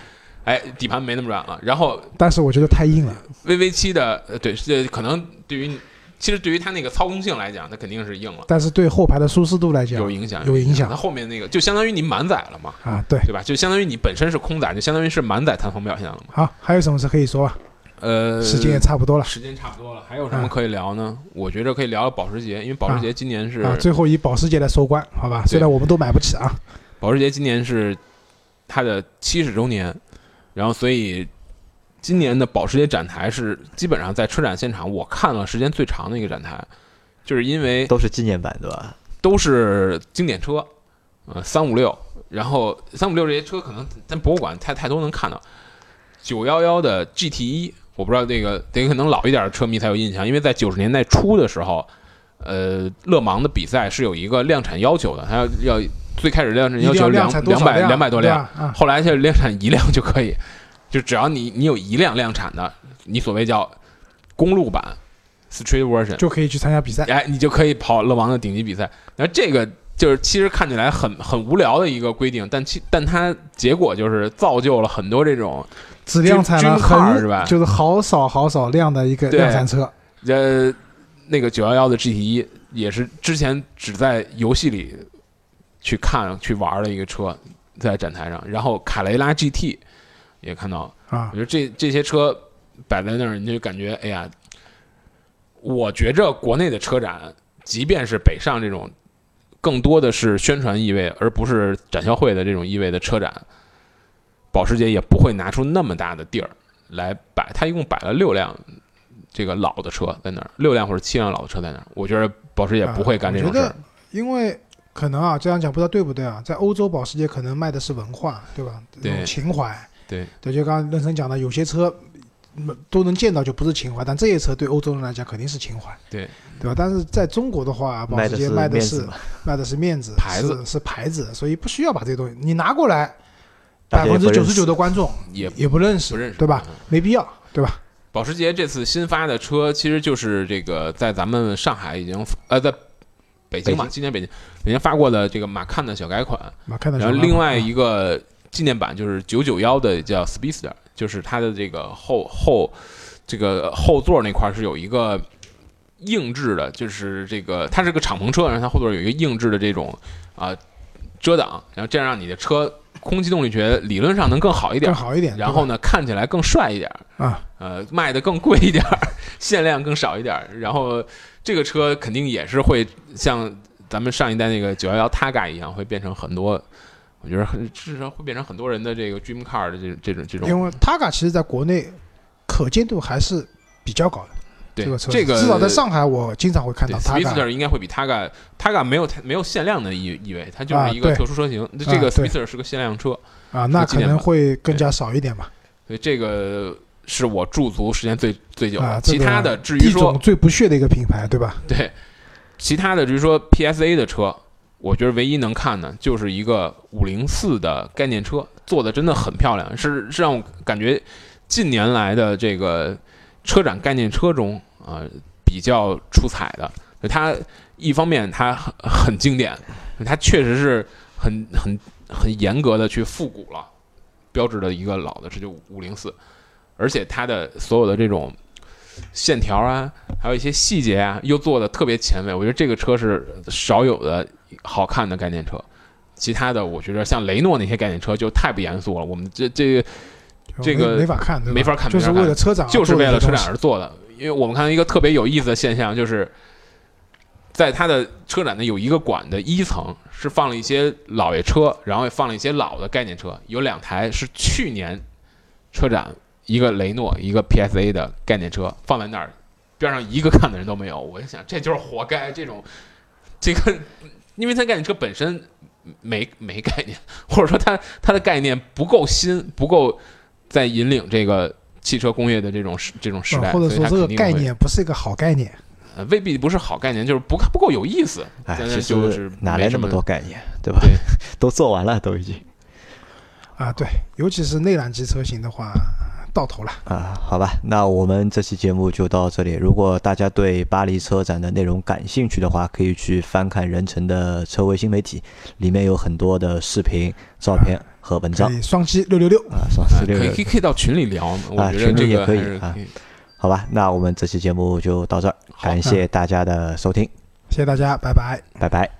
哎，底盘没那么软了。然后但是我觉得太硬了，VV 七的呃对，这可能对于其实对于它那个操控性来讲，它肯定是硬了，但是对后排的舒适度来讲有影响，有影响它后面那个就相当于你满载了嘛。啊。对，对吧？就相当于你本身是空载，就相当于是满载弹簧表现了嘛。好，还有什么事可以说吧？呃，时间也差不多了时间差不多了，还有什么嗯可以聊呢？我觉着可以聊聊保时捷，因为保时捷今年是、啊。最后以保时捷来收官，好吧？虽然我们都买不起啊。保时捷今年是它的七十周年，然后所以今年的保时捷展台是基本上在车展现场我看了时间最长的一个展台，就是因为都是纪念版，对吧？都是经典车，呃，三五六，然后三五六这些车可能在博物馆太太多能看到。九幺幺的 GT 一，我不知道这个得可能老一点的车迷才有印象，因为在九十年代初的时候，呃，勒芒的比赛是有一个量产要求的，它要要最开始量产要要求两两百？两百多辆，啊，后来就量产一辆就可以，就只要你你有一辆量产的，你所谓叫公路版 Street Version，就可以去参加比赛。哎，你就可以跑勒芒的顶级比赛。然后这个就是其实看起来很很无聊的一个规定，但其但它结果就是造就了很多这种只量产了很是吧就是好少好少量的一个量产车。呃那个九幺幺的 GT 一也是之前只在游戏里去看去玩的一个车，在展台上。然后卡雷拉 GT 也看到，啊我觉得这这些车摆在那儿，你就感觉哎呀，我觉着国内的车展，即便是北上这种，更多的是宣传意味，而不是展销会的这种意味的车展，保时捷也不会拿出那么大的地儿来摆，它一共摆了六辆这个老的车在那儿，六辆或者七辆老的车在那儿。我觉得保时捷不会干这种事儿。因为可能啊，这样讲不知道对不对啊？在欧洲，保时捷可能卖的是文化，对吧？对那种情怀。对对，就刚刚任生讲的，有些车嗯都能见到就不是情怀，但这些车对欧洲人来讲肯定是情怀，对对吧？但是在中国的话，保时捷卖的是卖的是面子牌子是是牌子，所以不需要把这些东西你拿过来，百分之九十九的观众也也不认识，不认识对吧？嗯没必要，对吧？保时捷这次新发的车，其实就是这个在咱们上海已经呃在北京嘛，今年北京北京发过的这个马看的小改款，马，看的然后小马啊另外一个纪念版就是九九幺的叫 Speedster，就是它的这个后后这个后座那块儿是有一个硬质的，就是这个它是个敞篷车，然后它后座有一个硬质的这种啊、遮挡，然后这样让你的车空气动力学理论上能更好一点更，好一点，然后呢看起来更帅一点，啊，呃，卖的更贵一点儿，*laughs* 限量更少一点儿。然后这个车肯定也是会像咱们上一代那个九幺幺 Targa 一样，会变成很多，我觉得很至少会变成很多人的这个 dream car 的这这种这种。因为 Targa 其实在国内可见度还是比较高的，对这个车这个至少在上海我经常会看对到 Targa，应该会比 Targa Targa 没有太没有限量的意意味，它就是一个特殊车型。这个对 Speedster 是个限量车，啊，那可能会更加少一点吧。所以这个是我驻足时间最最久的。其他的至于说最不屑的一个品牌，对吧？*laughs* 对，其他的至于说 PSA 的车，我觉得唯一能看的就是一个五零四的概念车，做的真的很漂亮，是是让我感觉近年来的这个车展概念车中啊、比较出彩的。它一方面它很很经典，它确实是很很很严格的去复古了，标志的一个老的这就五零四，而且它的所有的这种线条啊，还有一些细节啊，又做的特别前卫。我觉得这个车是少有的好看的概念车。其他的，我觉得像雷诺那些概念车就太不严肃了。我们这这这个没法看，没法看就是没法看为了车展就是为了车展而做的。因为我们看到一个特别有意思的现象，就是在它的车展的有一个馆的一层是放了一些老爷车，然后也放了一些老的概念车，有两台是去年车展一个雷诺一个 PSA 的概念车放在那儿，边上一个看的人都没有。我就想，这就是活该这种这个，*laughs* 因为它概念车本身没没概念，或者说它它的概念不够新，不够在引领这个汽车工业的这种时这种时代，啊或者说这个概念不是一个好概念。呃未必不是好概念，就是不不够有意思。哎，其就是实哪来那么没什么多概念，对吧？对 *laughs* 都做完了，都已经啊，对，尤其是内燃机车型的话，到头了。啊，好吧，那我们这期节目就到这里。如果大家对巴黎车展的内容感兴趣的话，可以去翻看任晨的车位新媒体，里面有很多的视频、照片和文章可以双击六六六，啊，双啊十六可以可以可以到群里聊，我啊觉得这群里也可以啊。好吧，那我们这期节目就到这儿，感谢大家的收听，谢谢大家，拜拜。拜拜。